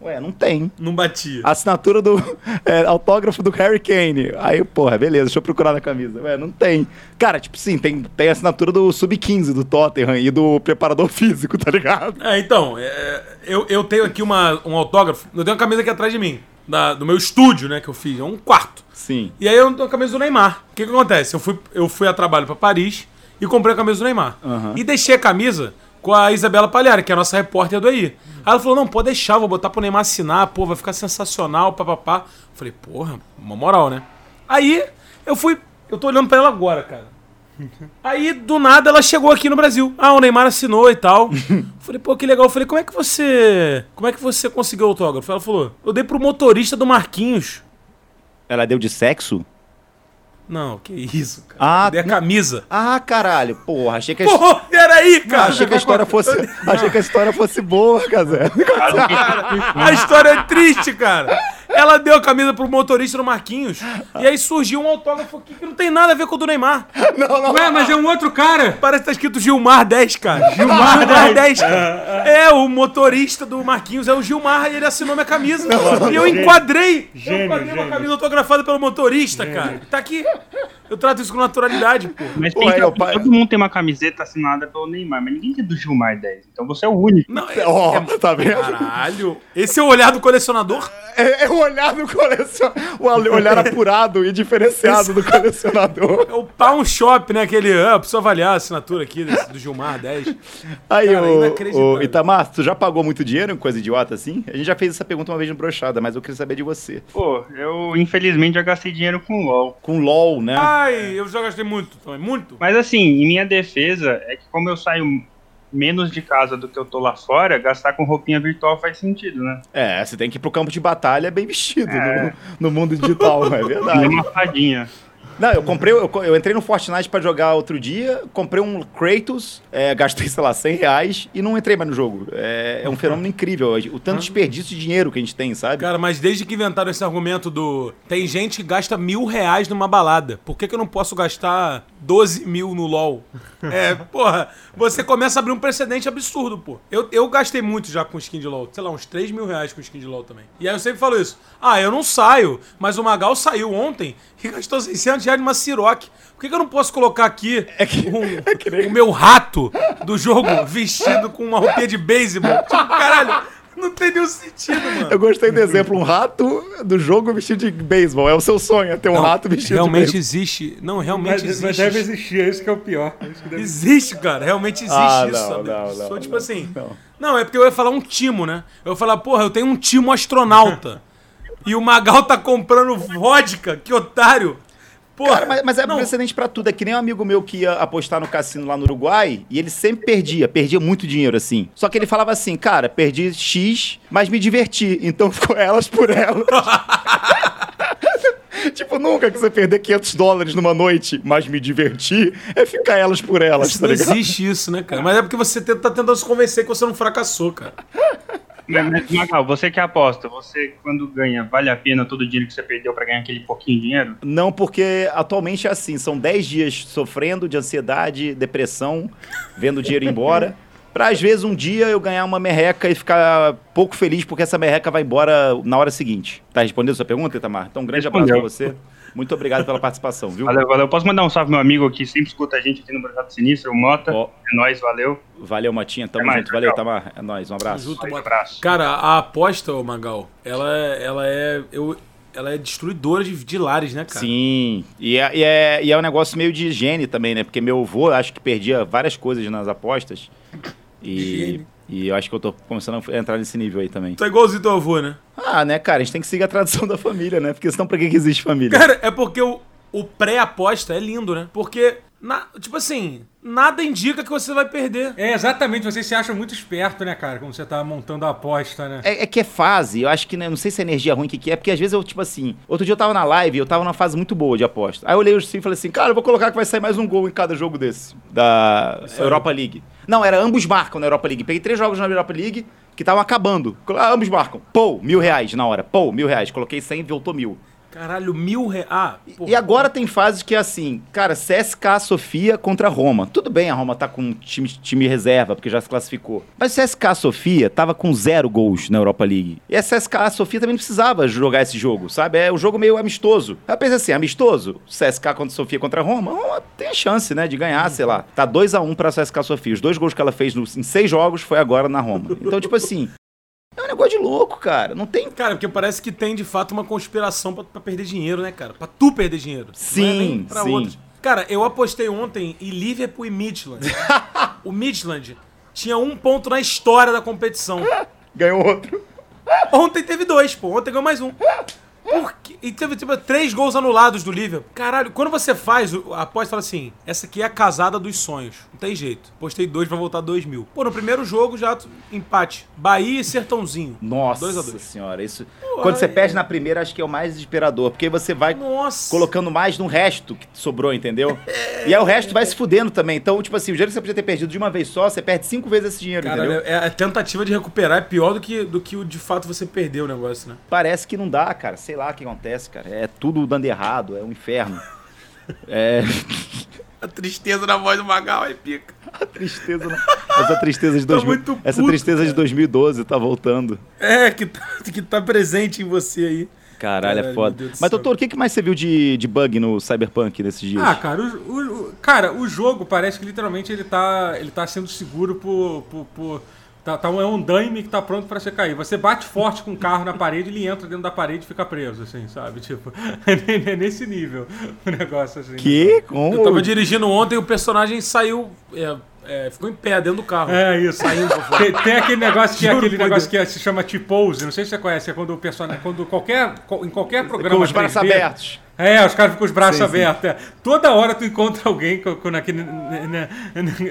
Ué, não tem. Não batia. Assinatura do. [laughs] é, autógrafo do Harry Kane. Aí, porra, beleza, deixa eu procurar na camisa. Ué, não tem. Cara, tipo sim, tem, tem assinatura do Sub-15 do Tottenham e do preparador [laughs] físico, tá ligado? É, então, é, eu, eu tenho aqui uma, um autógrafo. Eu tenho uma camisa aqui atrás de mim. da- do meu estúdio, né, que eu fiz. É um quarto. Sim. E aí eu tenho a camisa do Neymar. O que, que acontece? Eu fui, eu fui a trabalho pra Paris e comprei a camisa do Neymar. Aham. E deixei a camisa com a Isabela Palhari, que é a nossa repórter do aí. Aí ela falou: não, pode deixar, vou botar pro Neymar assinar, pô, vai ficar sensacional, papapá. Falei, porra, uma moral, né? Aí eu fui. Eu tô olhando pra ela agora, cara. [laughs] Aí, do nada, ela chegou aqui no Brasil. Ah, o Neymar assinou e tal. [laughs] Falei, pô, que legal. Eu falei, como é que você. Como é que você conseguiu o autógrafo? Ela falou, eu dei pro motorista do Marquinhos. Ela deu de sexo? Não, que isso, cara. Ah, dei a camisa. Ah, caralho. Porra, achei que a, Pô, peraí, cara. achei que a história fosse. achei que a história fosse boa, Casé. [laughs] A história é triste, cara. Ela deu a camisa pro motorista do Marquinhos. E aí surgiu um autógrafo aqui que não tem nada a ver com o do Neymar. Ué, mas é um outro cara. Parece que tá escrito Gilmar 10, cara. Gilmar, 10, cara. É, o motorista do Marquinhos é o Gilmar e ele assinou minha camisa. e eu enquadrei. eu Gênio, enquadrei uma gênio. camisa autografada pelo motorista, cara. Tá aqui. Eu trato isso com naturalidade, pô. Mas Pô, pensa, aí, ó, pai- todo mundo tem uma camiseta assinada pelo Neymar, mas ninguém tem do Gilmar 10. Então você é o único. Não, é, Ó, tá vendo? Caralho. Esse é o olhar do colecionador? É, é o olhar do colecionador. O olhar apurado e diferenciado do colecionador. É o Pawn Shop, né? Aquele. Ah, preciso avaliar a assinatura aqui desse- do Gilmar 10. Aí, Cara, o, inacreditável. o Itamar, tu já pagou muito dinheiro em coisa idiota assim? A gente já fez essa pergunta uma vez no Brochada, mas eu queria saber de você. Pô, eu infelizmente já gastei dinheiro com LOL. Com LOL, né? Ai, eu já gastei muito também. Muito. Mas assim, em minha defesa, é que como eu saio menos de casa do que eu tô lá fora, gastar com roupinha virtual faz sentido, né? É, você tem que ir pro campo de batalha bem vestido É. no, no mundo digital, é verdade. uma fadinha. Não, eu comprei, eu, eu entrei no Fortnite pra jogar outro dia, comprei um Kratos, é, [laughs] gastei, sei lá, 100 reais e não entrei mais no jogo. É, é um fenômeno incrível, o tanto de desperdício de dinheiro que a gente tem, sabe? Cara, mas desde que inventaram esse argumento do. Tem gente que gasta mil reais numa balada. Por que, que eu não posso gastar 12 mil no LOL? É, porra, você começa a abrir um precedente absurdo, pô. Eu, eu gastei muito já com skin de LOL. Sei lá, uns 3 mil reais com skin de LOL também. E aí eu sempre falo isso. Ah, eu não saio, mas o Magal saiu ontem e [laughs] gastou 600 reais numa Ciroc. Por que, que eu não posso colocar aqui um- [laughs] o meu rato do jogo vestido com uma roupinha de beisebol? Tipo, caralho, não tem nenhum sentido, mano. Eu gostei do exemplo, um rato do jogo vestido de beisebol. É o seu sonho, é ter um Não, rato vestido realmente de beisebol. existe. Não, realmente Mas, existe. mas deve existir, é isso que é o pior. É que Existe, cara. Realmente existe Ah, isso. não, sabe? não, Sou não, tipo não, assim. não. Não. é porque eu ia falar um timo, né? Eu ia falar, porra, eu tenho um timo astronauta. [laughs] e o Magal tá comprando vodka, que otário. Porra, Cara, mas, mas é não, precedente pra tudo. É que nem um amigo meu que ia apostar no cassino lá no Uruguai e ele sempre perdia, perdia muito dinheiro assim. Só que ele falava assim, cara, perdi X, mas me diverti. Então [laughs] ficou elas por elas. [laughs] tipo, nunca que você perder 500 dólares numa noite, mas me diverti, é ficar elas por elas, Isso tá não ligado? existe isso, né, cara? Mas é porque você tá tentando se convencer que você não fracassou, cara. Mas, mas, Magal, você que aposta, você quando ganha, vale a pena todo o dinheiro que você perdeu pra ganhar aquele pouquinho de dinheiro? Não, porque atualmente é assim, são 10 dias sofrendo de ansiedade, depressão, vendo o dinheiro ir embora. [laughs] Pra às vezes um dia eu ganhar uma merreca e ficar pouco feliz porque essa merreca vai embora na hora seguinte. Tá respondendo a sua pergunta, Itamar? Então um grande abraço pra Respondeu. você. Muito obrigado pela participação, viu? Valeu, valeu. Posso mandar um salve meu amigo que sempre escuta a gente aqui no Projeto Sinistro, o Mota. Ó. É nóis, valeu. Valeu, Matinha. Tamo Até mais, junto. Valeu, tchau. Tamar. É nóis. Um abraço. Junto, Um abraço. Cara, a aposta, ô Magal, ela, é- ela é. Eu, ela é destruidora de, de lares, né, cara? Sim. E é, e, é, e é um negócio meio de higiene também, né? Porque meu avô, acho que perdia várias coisas nas apostas. E, Higiene. E eu acho que eu tô começando a entrar nesse nível aí também. É igualzinho teu avô, né? Ah, né, cara? A gente tem que seguir a tradição da família, né? Porque senão pra que que existe família? Cara, é porque o, o pré-aposta é lindo, né? Porque Na- tipo assim, nada indica que você vai perder. É, exatamente, você se acha muito esperto, né, cara? Quando você tá montando a aposta, né? É, é que é fase, eu acho que, né, não sei se é energia ruim que, que é, porque às vezes eu, tipo assim, outro dia eu tava na live, eu tava numa fase muito boa de aposta. Aí eu olhei o stream e falei assim, cara, eu vou colocar que vai sair mais um gol em cada jogo desse, da Europa League. Não, era ambos marcam na Europa League. Peguei três jogos na Europa League que estavam acabando. Ah, ambos marcam. Pô, mil reais na hora. Pô, mil reais. Coloquei 100 e voltou mil. Caralho, mil reais. Ah, porra. E agora tem fases que é assim, cara, CSK Sofia contra Roma. Tudo bem, a Roma tá com time, time reserva, porque já se classificou. Mas CSK Sofia tava com zero gols na Europa League. E a CSK Sofia também não precisava jogar esse jogo, sabe? É um jogo meio amistoso. Aí eu pensei assim, amistoso? CSK contra Sofia contra Roma? Roma tem a chance, né, de ganhar, sei lá. Tá 2 a 1 pra CSK Sofia. Os dois gols que ela fez no- em seis jogos foi agora na Roma. Então, tipo assim, é um negócio de louco, cara. Não tem Cara, porque parece que tem de fato uma conspiração pra, pra perder dinheiro, né, cara? Pra tu perder dinheiro. É Sim, pra sim. outros. Cara, eu apostei ontem em Liverpool e Midland. [laughs] o Midland tinha um ponto na história da competição. [laughs] ganhou outro. Ontem teve dois, pô. Ontem ganhou mais um. [laughs] Por quê? E teve tipo, três gols anulados do Liverpool. Caralho, quando você faz a aposta, fala assim: essa aqui é a casada dos sonhos. Não tem jeito. Postei dois pra voltar dois mil. Pô, no primeiro jogo já empate. Bahia e Sertãozinho. Nossa Dois a dois. senhora, isso. Quando você é- perde na primeira, acho que é o mais desesperador. Porque você vai Nossa. colocando mais no resto que sobrou, entendeu? [laughs] E aí o resto vai se fudendo também. Então, tipo assim, o dinheiro que você podia ter perdido de uma vez só, você perde cinco vezes esse dinheiro, Cara, entendeu? é, a tentativa de recuperar é pior do que, do que o de fato você perdeu o negócio, né? Parece que não dá, cara. Sei lá o que acontece, cara. É tudo dando errado, é um inferno. [laughs] É. A tristeza na voz do Magal é pica. [laughs] A tristeza, né? Essa tristeza de Tá 2000, muito essa puto, tristeza de cara. 2012 tá voltando. É, que tá, que tá presente em você aí. Caralho, é foda. Mas, doutor, o que que mais você viu de, de bug no Cyberpunk nesses dias? Ah, cara, o, o- o- cara, o jogo parece que literalmente ele tá, ele tá sendo seguro por. por, por- tá, tá um, é um andaime que tá pronto pra você cair. Você bate forte com o carro na parede, ele entra dentro da parede e fica preso, assim, sabe? Tipo, [laughs] é nesse nível o negócio, assim. que? Como? Eu tava dirigindo ontem e o personagem saiu. é, é, ficou em pé dentro do carro. É isso. Saindo. Tem, tem aquele negócio que é aquele negócio Deus. que é- se chama T-pose, não sei se você conhece, é quando o personagem, quando qualquer em qualquer programa Com os braços 3D, abertos. É, os caras ficam com os braços Sim, sim. abertos. é. Toda hora tu encontra alguém com, com naquele,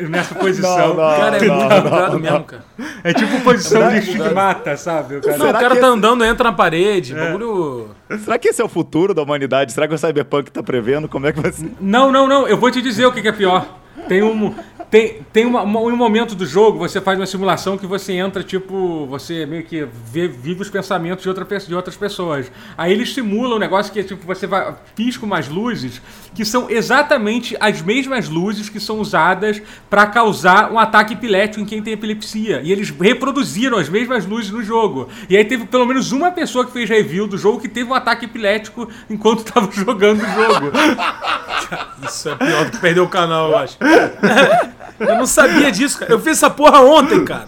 nessa posição. Não, não. Cara, é muito bugado mesmo, cara. É tipo posição de estigmata, sabe? O cara- Não, o cara tá esse- andando, entra na parede, bagulho. Será que esse é o futuro da humanidade? Será que o Cyberpunk tá prevendo? Como é que vai ser? Não, não, não. Eu vou te dizer o que, que é pior. Tem um. Tem, tem uma- uma- um momento do jogo, você faz uma simulação que você entra, tipo, você meio que vê- vive os pensamentos de, outra, de outras pessoas. Aí eles simulam um negócio que é tipo, você vai, pisca umas luzes que são exatamente as mesmas luzes que são usadas para causar um ataque epilético em quem tem epilepsia. E eles reproduziram as mesmas luzes no jogo. E aí teve pelo menos uma pessoa que fez review do jogo que teve um ataque epilético enquanto [laughs] tava jogando o jogo. [laughs] Isso é pior do que perder o canal, eu acho. [laughs] Eu não sabia disso, cara. Eu fiz essa porra ontem, cara.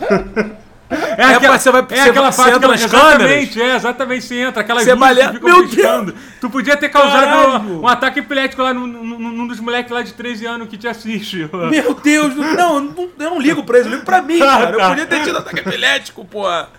É, aquela- você vai- é você- aquela você parte entra que ela- exatamente, é, exatamente, você entra, aquelas Você luzes balea- que ficam Meu piscando. Tu podia ter causado um, um ataque epilético lá num, num- num dos moleques lá de 13 anos que te assiste. Meu Deus, não, eu não, eu não ligo pra eles, eu ligo pra mim, cara. Eu tá. podia ter tido ataque epilético, porra.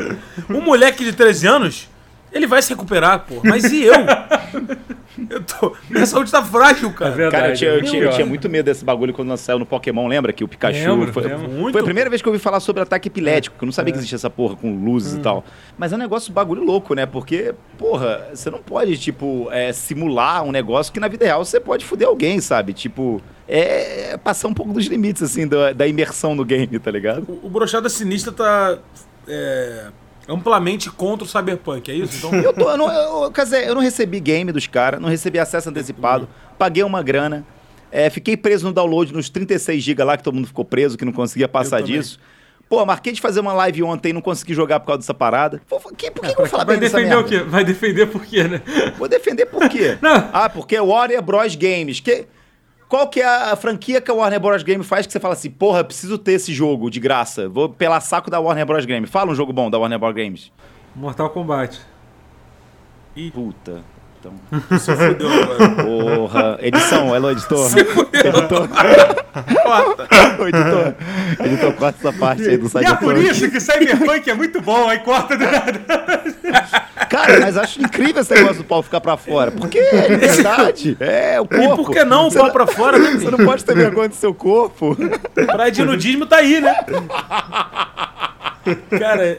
Um moleque de 13 anos, ele vai se recuperar, porra. Mas e eu? [laughs] Eu tô. Minha saúde tá frágil, cara. É verdade. Cara, eu tinha, eu Meu tinha- eu tinha muito medo desse bagulho quando saiu no Pokémon, lembra? Que o Pikachu. Lembro, foi, lembro. Muito. foi a primeira vez que eu ouvi falar sobre ataque epilético, que eu não sabia que existia essa porra com luzes e tal. Mas é um negócio bagulho louco, né? Porque, porra, você não pode, tipo, é, simular um negócio que na vida real você pode foder alguém, sabe? Tipo, é passar um pouco dos limites, assim, da, da imersão no game, tá ligado? O, o Brochada Sinistra tá. é, amplamente contra o Cyberpunk, é isso? Então. Eu, tô, eu, não, eu, quer dizer, eu não recebi game dos caras, não recebi acesso antecipado, paguei uma grana, é, fiquei preso no download nos 36 GB lá, que todo mundo ficou preso, que não conseguia passar disso. Pô, marquei de fazer uma live ontem e não consegui jogar por causa dessa parada. Pô, que, por que, que eu vou falar Vai bem dessa defender o quê? Vai defender por quê, né? Vou defender por quê? [laughs] Não. Ah, porque é Warner Bros. Games. Que, qual que é a franquia que a Warner Bros. Games faz que você fala assim, porra, preciso ter esse jogo de graça. Vou pelar saco da Warner Bros. Games. Fala um jogo bom da Warner Bros. Games. Mortal Kombat. Puta. Então... [laughs] Se fudeu agora. Porra. Edição, alô, editor. Editor. Ô, editor. Editor, corta essa parte aí do E site é por isso que Cyberpunk é muito bom, aí corta do nada. Cara, mas acho incrível esse negócio do pau ficar pra fora. Porque é verdade. [laughs] É, o corpo. E por que não o pau pra fora, né? Você não pode ter vergonha do seu corpo. Praia de nudismo tá aí, né? [laughs] Cara,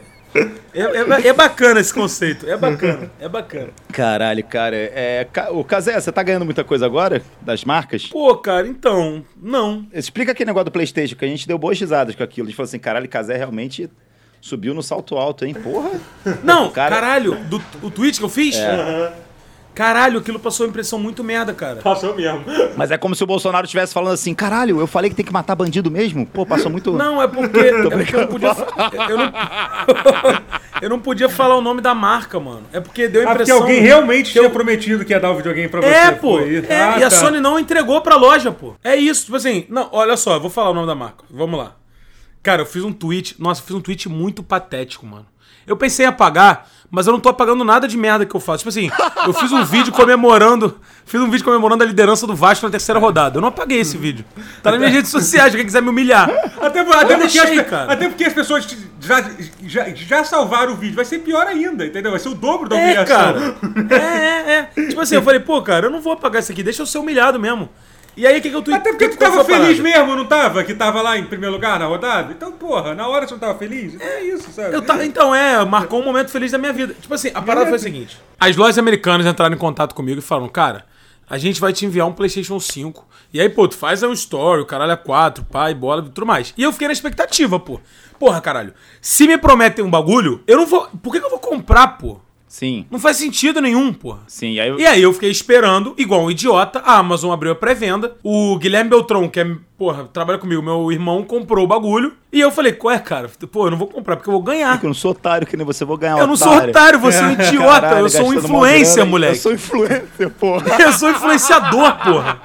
é, é, é bacana esse conceito. É bacana, é bacana. Caralho, cara. É, o Casé, você tá ganhando muita coisa agora? Das marcas? Pô, cara, então, não. Explica aquele negócio do Playstation, que a gente deu boas risadas com aquilo. A gente falou assim, caralho, Casé realmente subiu no salto alto, hein? Porra. Não, Cara- caralho, do, o tweet que eu fiz? Caralho, aquilo passou uma impressão muito merda, cara. Passou mesmo. Mas é como se o Bolsonaro estivesse falando assim, caralho, eu falei que tem que matar bandido mesmo? Pô, passou muito... Não, é porque, [laughs] é porque eu não podia. Eu não, [laughs] eu não podia falar o nome da marca, mano. É porque deu a Ah, porque impressão. alguém realmente que eu- tinha prometido que ia dar o videogame pra você. É, pô. É, Ah, e a tá. Sony não entregou pra loja, pô. É isso, tipo assim. Não, olha só, eu vou falar o nome da marca. Vamos lá. Cara, eu fiz um tweet. Nossa, eu fiz um tweet muito patético, mano. Eu pensei em apagar, mas eu não tô apagando nada de merda que eu faço. Tipo assim, eu fiz um vídeo comemorando. Fiz um vídeo comemorando a liderança do Vasco na terceira rodada. Eu não apaguei esse vídeo. Tá nas minhas redes sociais, quem quiser me humilhar. Até, até, porque deixei, as, cara. até porque as pessoas já, já, já salvaram o vídeo. Vai ser pior ainda, entendeu? Vai ser o dobro da É, humilhação. cara. [laughs] É, é, é. Tipo assim, eu falei, pô, cara, eu não vou apagar isso aqui, deixa eu ser humilhado mesmo. E aí, o que, que eu tweet- Até porque tu tava feliz parada? mesmo, não tava? Que tava lá em primeiro lugar na rodada? Então, porra, na hora você não tava feliz? Então é isso, sabe? Então, é, marcou um momento feliz da minha vida. Tipo assim, a parada foi a seguinte: as lojas americanas entraram em contato comigo e falaram, cara, a gente vai te enviar um PlayStation 5. E aí, pô, tu faz um story, o caralho é 4, pai, bola e tudo mais. E eu fiquei na expectativa, pô. Porra, caralho, se me prometem um bagulho, eu não vou. Por que, que eu vou comprar, pô? Sim, Não faz sentido nenhum, pô. sim. E aí, eu- E aí eu fiquei esperando, igual um idiota, a Amazon abriu a pré-venda, o Guilherme Beltrão, que é, porra, trabalha comigo, meu irmão, comprou o bagulho, e eu falei, qual é, cara? Pô, eu não vou comprar porque eu vou ganhar. eu não sou otário que nem você, vou ganhar Eu não sou otário, você é um [laughs] idiota, Caralho, eu sou um influencer, grana. moleque. Eu sou influencer, porra. [laughs] Eu sou influenciador, porra.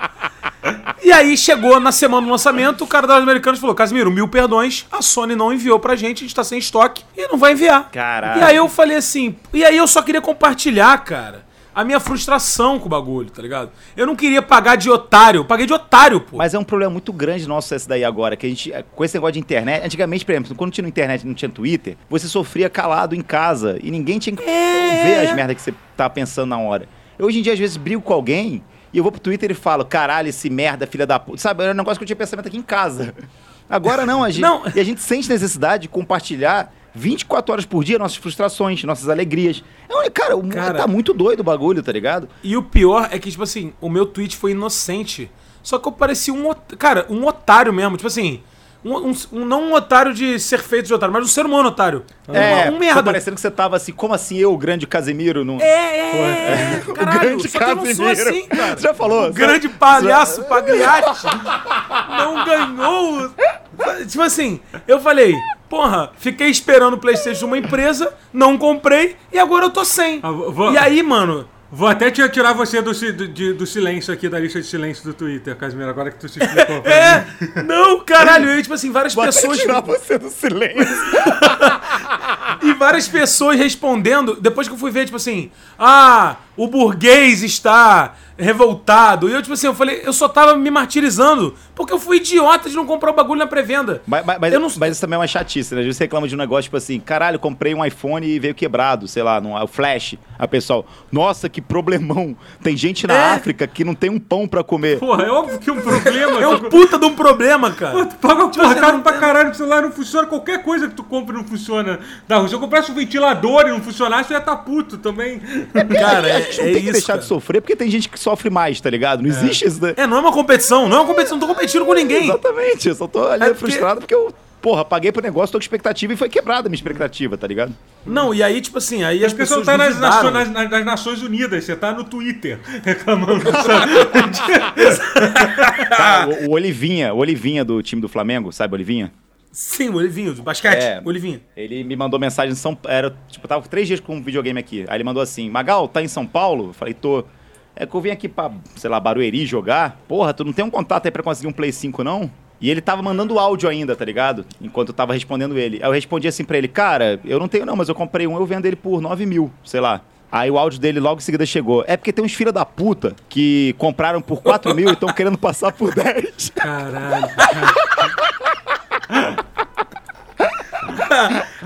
E aí chegou na semana do lançamento, o cara das Americanas falou: Casimiro, mil perdões, a Sony não enviou pra gente, a gente tá sem estoque e não vai enviar. Caralho. E aí eu falei assim, e aí eu só queria compartilhar, cara, a minha frustração com o bagulho, tá ligado? Eu não queria pagar de otário, eu paguei de otário, pô. Mas é um problema muito grande nosso esse daí agora, que a gente, com esse negócio de internet, antigamente, por exemplo, quando tinha internet e não tinha Twitter, você sofria calado em casa e ninguém tinha que É. ver as merdas que você tava pensando na hora. Eu, hoje em dia, às vezes, brigo com alguém e eu vou pro Twitter e falo, caralho, esse merda, filha da puta. Sabe, era um negócio que eu tinha pensamento aqui em casa. Agora não, a gente, Não. e a gente sente necessidade de compartilhar 24 horas por dia nossas frustrações, nossas alegrias. É, cara, o mundo Cara. tá muito doido o bagulho, tá ligado? E o pior é que, tipo assim, o meu tweet foi inocente. Só que eu parecia um. Cara, um otário mesmo. Tipo assim. Um, um- um- não um otário de ser feito de otário, mas um ser humano otário. É, um, um merda. parecendo que você tava assim, como assim eu, o grande Casemiro, não... É, é, é. [laughs] Caralho, grande só que eu não sou Casimiro. assim, cara. Você [laughs] já falou? O grande palhaço Pagliatti não ganhou. [laughs] Tipo assim, eu falei, porra, fiquei esperando o Playstation de uma empresa, não comprei, e agora eu tô sem. Ah, vou- E aí, mano... Vou até te- tirar você do, do, de- do silêncio aqui, da lista de silêncio do Twitter, Casimiro, agora que tu se explicou. pra [laughs] mim. É, não, caralho, e aí, tipo assim, várias Vou até pessoas... tirar você do silêncio. [laughs] E várias pessoas respondendo, depois que eu fui ver, tipo assim, ah, o burguês está revoltado. E eu, tipo assim, eu falei, eu só tava me martirizando, porque eu fui idiota de não comprar o bagulho na pré-venda. Mas, mas, Eu não- mas isso também é uma chatice, né? Às vezes você reclama de um negócio, tipo assim, caralho, comprei um iPhone e veio quebrado, sei lá, no, o Flash. O pessoal, nossa, que problemão. Tem gente na É. África que não tem um pão pra comer. Porra, é óbvio que é um [laughs] problema. É um puta de um problema, cara. Tu paga uma porra assim, caro pra caralho, o celular não funciona, qualquer coisa que tu compra não funciona. Da. Se eu comprasse um ventilador e não funcionasse, tu ia estar puto também. Cara, a é, gente não é tem que isso. deixar cara. de sofrer, porque tem gente que sofre mais, tá ligado? Não existe isso, né? É, não é uma competição, não é uma competição, não tô competindo com ninguém. Exatamente, eu só tô ali É porque- frustrado porque eu, porra, paguei pro negócio, tô com expectativa e foi quebrada a minha expectativa, tá ligado? Não, e aí, tipo assim, aí as Porque você pessoas tá nas, nações- nas- nas Nações Unidas, você tá no Twitter [laughs] reclamando. [laughs] Tá, o, o Olivinha, o Olivinha do time do Flamengo, sabe, Olivinha? Sim, o Olivinho, de basquete, É. o Olivinho. Ele me mandou mensagem em São Era, tipo, eu tava três dias com um videogame aqui. Aí ele mandou assim: Magal, tá em São Paulo? Eu falei, tô. É que eu vim aqui pra, sei lá, Barueri jogar. Porra, tu não tem um contato aí pra conseguir um Play 5, não? E ele tava mandando áudio ainda, tá ligado? Enquanto eu tava respondendo ele. Aí eu respondi assim pra ele: Cara, eu não tenho não, mas eu comprei um, eu vendo ele por 9 mil, sei lá. Aí o áudio dele logo em seguida chegou. É porque tem uns filha da puta que compraram por 4 mil e estão querendo passar por 10. Caralho. [laughs]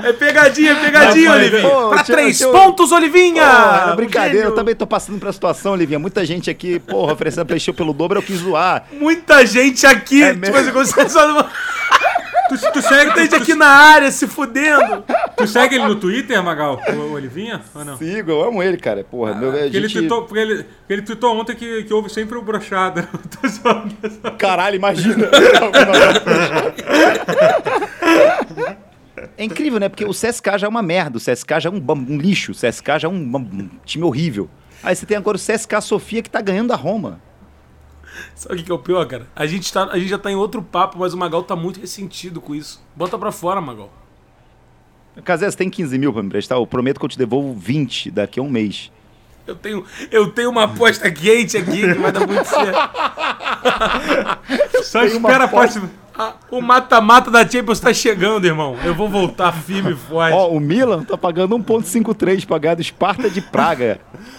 É pegadinha, é pegadinha, Rapaz, Olivinha. pô, pra tinha- três tinha- pontos, Olivinha! Um brincadeira, gênio. eu também tô passando essa situação, Livinha. Muita gente aqui, porra, oferecendo PlayStation pelo dobro, eu quis zoar. Muita gente aqui. É tipo mesmo? assim, você só não... Tu, tu segue, Muita gente aqui na área se fudendo. tu segue ele no Twitter, Magal? O Olivinha? Ou não? Sigo, eu amo ele, cara. Porra, meu, a Porque ele, gente... tweetou, porque, ele, porque ele tweetou ontem que, que houve sempre o brochada. [laughs] Tô zoando. Caralho, imagina. [laughs] É incrível, né? Porque o CSK já é uma merda, o CSK já é um, um lixo, o CSK já é um, um time horrível. Aí você tem agora o CSK Sofia que tá ganhando da Roma. Sabe o que que é o pior, cara? A gente, tá, a gente já tá em outro papo, mas o Magal tá muito ressentido com isso. Bota pra fora, Magal. Casé, você tem 15 mil pra me emprestar? Eu prometo que eu te devolvo 20 daqui a um mês. Eu tenho, eu tenho uma aposta quente aqui que vai dar muito certo. [laughs] Só espera a próxima. Ah, o mata-mata da Champions tá chegando, irmão. Eu vou voltar firme e forte. Ó, o Milan tá pagando 1.53 pra ganhar do Sparta de Praga.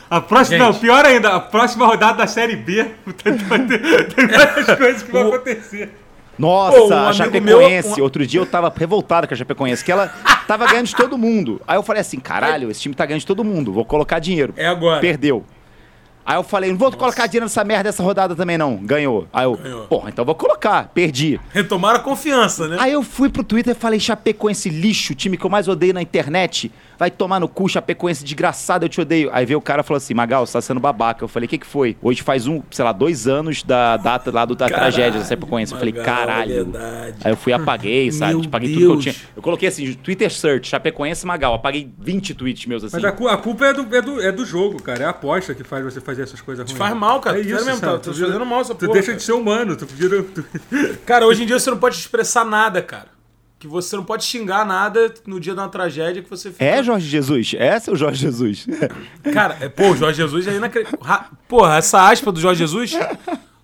A próxima, Gente. não, pior ainda, a próxima rodada da Série B. [laughs] Tem, tem várias coisas que vão O- acontecer. Nossa, Pô, um a Chapecoense. meu- um- Outro dia eu tava revoltado com a Chapecoense, que ela tava ganhando de todo mundo. Aí eu falei assim, caralho, esse time tá ganhando de todo mundo, vou colocar dinheiro. É agora. Perdeu. Aí eu falei, não vou colocar dinheiro nessa merda dessa rodada também não. Ganhou. Aí eu, Ganhou. porra, então vou colocar. Perdi. Retomaram a confiança, né? Aí eu fui pro Twitter e falei, Chapecoense lixo, o time que eu mais odeio na internet. Vai tomar no cu, Chapecoense desgraçado, eu te odeio. Aí veio o cara e falou assim, Magal, você tá sendo babaca. Eu falei, o que que foi? Hoje faz um, sei lá, dois anos da data lá do, da tragédia da Chapecoense. Eu falei, é caralho. verdade. Aí eu fui e apaguei, sabe? Meu Tipo, apaguei tudo que eu Deus. tinha. Eu coloquei assim, Twitter search, Chapecoense Magal. Apaguei 20 tweets meus assim. Mas a, cu- a culpa é do, é, do, é do jogo, cara. É a aposta que faz você fazer essas coisas ruins. faz mal, cara. É isso, mesmo, tá- Tu vira- fazendo mal essa Tu porra, deixa cara. de ser humano, tu tu- Cara, hoje em dia você não pode expressar nada, cara. Que você não pode xingar nada no dia de uma tragédia que você fica. É, Jorge Jesus? É, seu Jorge Jesus? [laughs] Cara, é, pô, o Jorge Jesus é inacreditável. Ra- Porra, essa aspa do Jorge Jesus.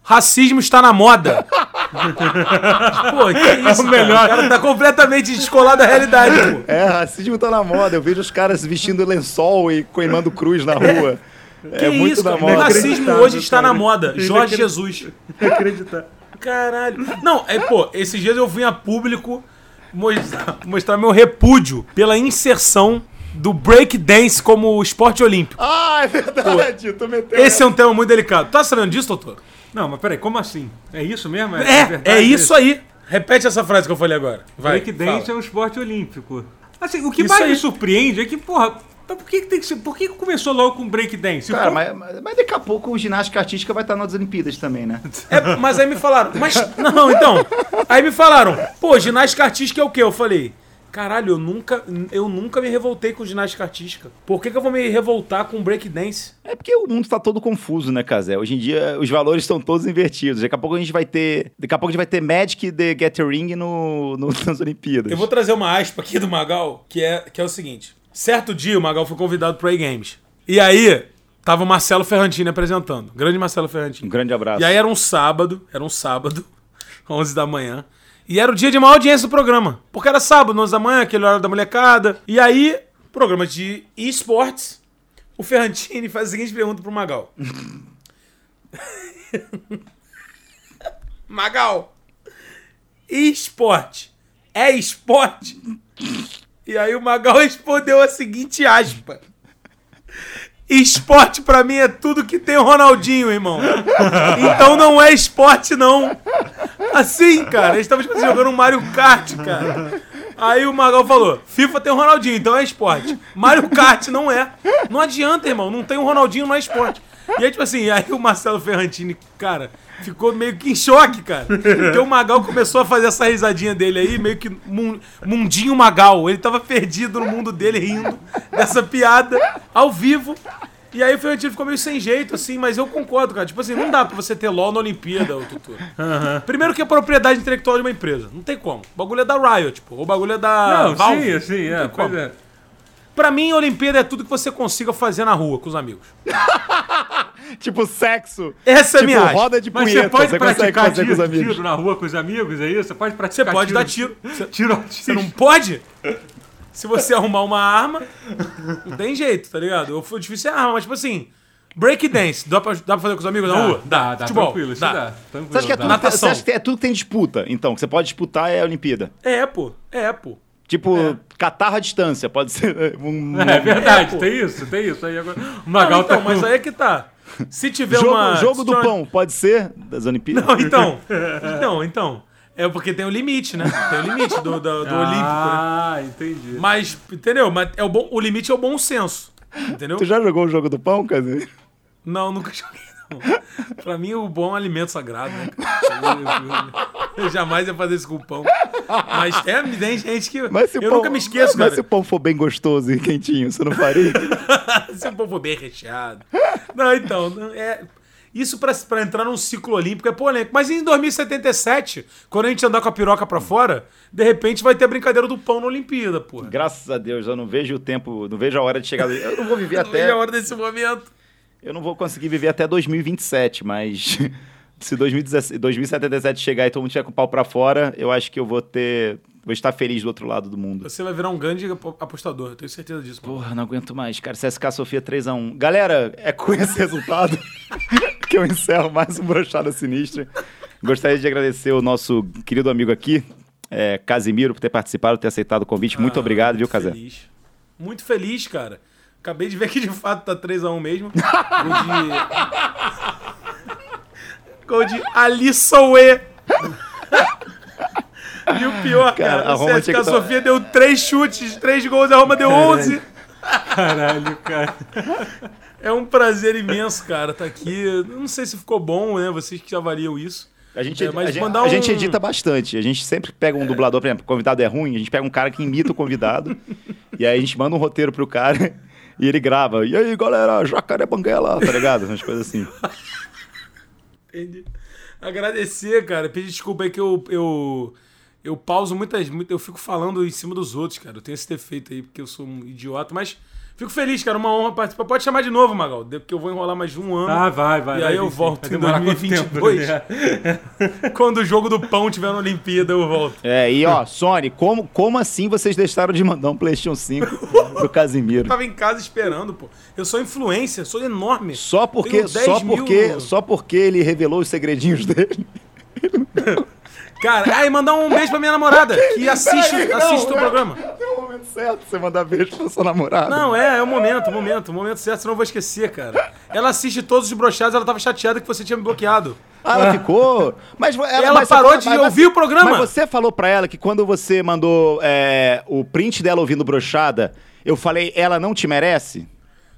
Racismo está na moda. [laughs] Pô, que isso, o melhor. Cara? O cara tá completamente descolado da realidade, pô. é, racismo tá na moda. Eu vejo os caras vestindo lençol e queimando cruz na rua. Que é muito isso, da moda. O racismo hoje está na cara. moda. Jorge. Jesus. acreditar. Caralho. Não, é, pô, esses dias eu vim a público mostrar, mostrar meu repúdio pela inserção do breakdance como esporte olímpico. Ah, é verdade. Meteu Esse é um tema muito delicado. Tá sabendo disso, doutor? Não, mas peraí, como assim? É isso mesmo? É, verdade é isso aí. Repete essa frase que eu falei agora. Vai. Breakdance é um esporte olímpico. Assim, o que Isso mais aí. me surpreende é que, porra, mas por que, que tem que ser. Por que que começou logo com breakdance? Cara, mas, mas- daqui a pouco o ginástica artística vai estar nas Olimpíadas também, né? É, mas aí me falaram, mas. Não, então. Aí me falaram, pô, ginástica artística é o quê? Eu falei, caralho, eu nunca, eu nunca me revoltei com ginástica artística. Por que, que eu vou me revoltar com breakdance? É porque o mundo tá todo confuso, né, Casé? Hoje em dia os valores estão todos invertidos. Daqui a pouco a gente vai ter. Daqui a pouco a gente vai ter Magic The Gathering no, no, [laughs] nas Olimpíadas. Eu vou trazer uma aspa aqui do Magal, que é, que é o seguinte. Certo dia o Magal foi convidado pro A-Games. E aí, tava o Marcelo Ferrantini apresentando. Grande Marcelo Ferrantini. Um grande abraço. E aí era um sábado, era um sábado, [laughs] 11 da manhã. E era o dia de maior audiência do programa. Porque era sábado, 11 da manhã, aquele horário da molecada. E aí, programa de esportes, o Ferrantini faz a seguinte pergunta pro Magal. [laughs] Magal, esporte é esporte? E aí o Magal respondeu a seguinte aspa. Esporte pra mim é tudo que tem o Ronaldinho, irmão. Então não é esporte, não. Assim, cara. Assim, jogando um Mario Kart, cara. Aí o Magal falou: FIFA tem o Ronaldinho, então é esporte. Mario Kart não é. Não adianta, irmão. Não tem o Ronaldinho, não é esporte. E aí, tipo assim, aí o Marcelo Ferrantini, cara, ficou meio que em choque, cara. Porque o Magal começou a fazer essa risadinha dele aí, meio que mun- mundinho Magal. Ele tava perdido no mundo dele, rindo dessa piada ao vivo. E aí o Ferrantino ficou meio sem jeito, assim, mas eu concordo, cara. Tipo assim, não dá pra você ter LOL na Olimpíada, ô Tutu. Primeiro que é propriedade intelectual de uma empresa. Não tem como. O bagulho é da Riot, pô. O bagulho é da Não, Valve. sim, sim, Não é. tem Pois como. é. Pra mim, Olimpíada é tudo que você consiga fazer na rua com os amigos. [laughs] Tipo sexo. Essa é a tipo minha roda de Mas punheta. você pode consegue praticar fazer com os tiro, amigos. tiro na rua com os amigos, é isso? Você pode Você praticar pode dar tiro. Você, Tiro, você não pode? Se você [laughs] arrumar uma arma, não tem jeito, tá ligado? O difícil é a arma, mas tipo assim, breakdance, dá pra, dá pra fazer com os amigos na rua? Dá, dá, Futebol, tranquilo, isso dá. dá. tranquilo, Você acha, que é dá. tudo, Natação. você acha que é tudo que tem disputa, então? Que você pode disputar é a Olimpíada. É, pô. É, pô. Tipo, catarro à distância, pode ser um [laughs] É verdade, tem isso, tem isso. Aí agora, o Magal Não, então, tá com- mas aí é que tá. Se tiver jogo, uma. jogo do pão, pode ser das Olimpíadas? Não, então. Então, então. É porque tem o limite, né? Tem o limite do, do, do [laughs] Olímpico, né? Ah, entendi. Mas, entendeu? Mas é o, bom, o limite é o bom senso. Entendeu? Tu já jogou o jogo do pão, Casimiro? Não, nunca [laughs] joguei, não. Pra mim, o bom é um alimento sagrado, né? cara? Eu, eu jamais ia fazer isso com o pão. Mas é, tem gente que. Mas eu pão, nunca me esqueço, mas cara. se o pão for bem gostoso e quentinho, você não faria? [laughs] Se o pão for bem recheado. Não, então, não, é. Isso pra, pra entrar num ciclo olímpico é polêmico. Mas em 2077, quando a gente andar com a piroca pra fora, de repente vai ter a brincadeira do pão na Olimpíada, porra. Graças a Deus, eu não vejo o tempo, não vejo a hora de chegar. Eu não vou viver [laughs] Não até. vejo a hora desse momento. Eu não vou conseguir viver até 2027, mas [laughs] se 2017 2077 chegar e todo mundo tiver com o pau pra fora, eu acho que eu vou ter. Vou estar feliz do outro lado do mundo. Você vai virar um grande apo- apostador, eu tenho certeza disso. pô. Porra, não aguento mais, cara. CSK Sofia 3x1. Galera, é com esse [laughs] resultado que eu encerro mais um Brochada Sinistra. Gostaria de agradecer o nosso querido amigo aqui, é, Casimiro, por ter participado, ter aceitado o convite. Muito Ah, obrigado, viu, muito Casé? feliz. Muito feliz, cara. Acabei de ver que de fato tá 3x1 mesmo. [laughs] Gol de. Gol de Alisson [laughs] E o pior, Cara, cara, a Roma CSK tá- Sofia deu 3 chutes, 3 gols, a Roma deu 11. Caralho, cara. [laughs] É um prazer imenso, cara, tá aqui. Não sei se ficou bom, né? Vocês que avaliam isso. A gente, É, a, gente- mandar a gente um- edita bastante. A gente sempre pega um dublador, por exemplo, o convidado é ruim, a gente pega um cara que imita o convidado. [laughs] e aí a gente manda um roteiro pro cara e ele grava. E aí, galera, jacaré banguela, tá ligado? Umas coisas assim. [laughs] Entendi. Agradecer, cara. Pedir desculpa aí que eu, eu, eu pauso muitas. Eu fico falando em cima dos outros, cara. Eu tenho esse defeito aí, porque eu sou um idiota, mas fico feliz, cara. Uma honra participar. Pode chamar de novo, Magal, porque eu vou enrolar mais um ano. Ah, vai, vai. E vai aí eu sim. volto Vai em demorar quanto 2022. tempo, né? [laughs] [laughs] Quando o jogo do pão tiver na Olimpíada, eu volto. É, e ó, Sony, como, como assim vocês deixaram de mandar um PlayStation 5 [laughs] pro Casimiro? Eu tava em casa esperando, pô. Eu sou influencer, sou enorme. Só porque, Tenho 10 só mil- porque, só porque ele revelou os segredinhos dele. Cara, aí mandar um beijo pra minha namorada, que assiste, Peraí, assiste não, o é- programa. É o momento certo você mandar beijo pra sua namorada. Não, é, é o momento, o momento, o momento certo, senão eu vou esquecer, cara. Ela assiste todos os brochados, ela tava chateada que você tinha me bloqueado. Ah, ela ficou. Mas ela, Ela mas- parou mas- de mas- ouvir o programa. Mas você falou pra ela que quando você mandou é, o print dela ouvindo brochada, eu falei, ela não te merece?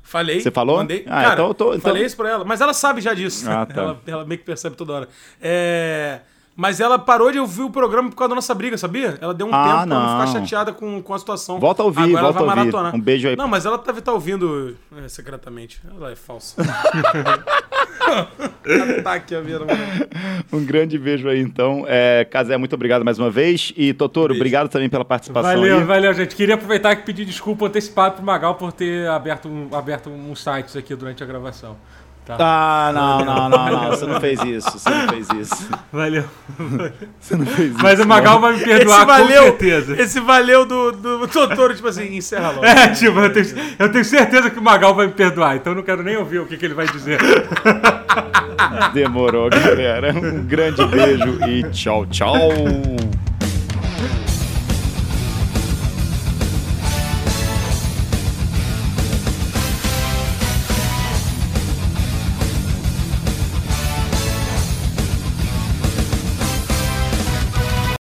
Falei. Você falou? Mandei. Ah, Cara, então eu tô- então- Falei isso pra ela. Mas ela sabe já disso. Ah, tá. [laughs] ela, ela meio que percebe toda hora. É... Mas ela parou de ouvir o programa por causa da nossa briga, sabia? Ela deu um Ah, tempo pra não ficar não. chateada com, com a situação. Volta a ouvir, Agora ela volta vai a ouvir. maratonar. Um beijo aí. Não, mas ela deve estar ouvindo é, secretamente. Ela é falsa. Ataque a minha. Um grande beijo aí, então. É, Casé, muito obrigado mais uma vez. E, Totoro, obrigado também pela participação Valeu, aí. valeu, gente. Queria aproveitar e pedir desculpa antecipado pro Magal por ter aberto, um, aberto uns sites aqui durante a gravação. Tá. Ah, não, não, não, não. Você não fez isso. Você não fez isso. Valeu. Você não fez isso. Mas o Magal vai me perdoar Esse valeu, com certeza. esse valeu do, do Totoro, tipo assim, encerra logo. [laughs] É, tipo, eu tenho, eu tenho certeza que o Magal vai me perdoar, então eu não quero nem ouvir o que, que ele vai dizer. [laughs] Demorou, galera. Um grande beijo e tchau, tchau.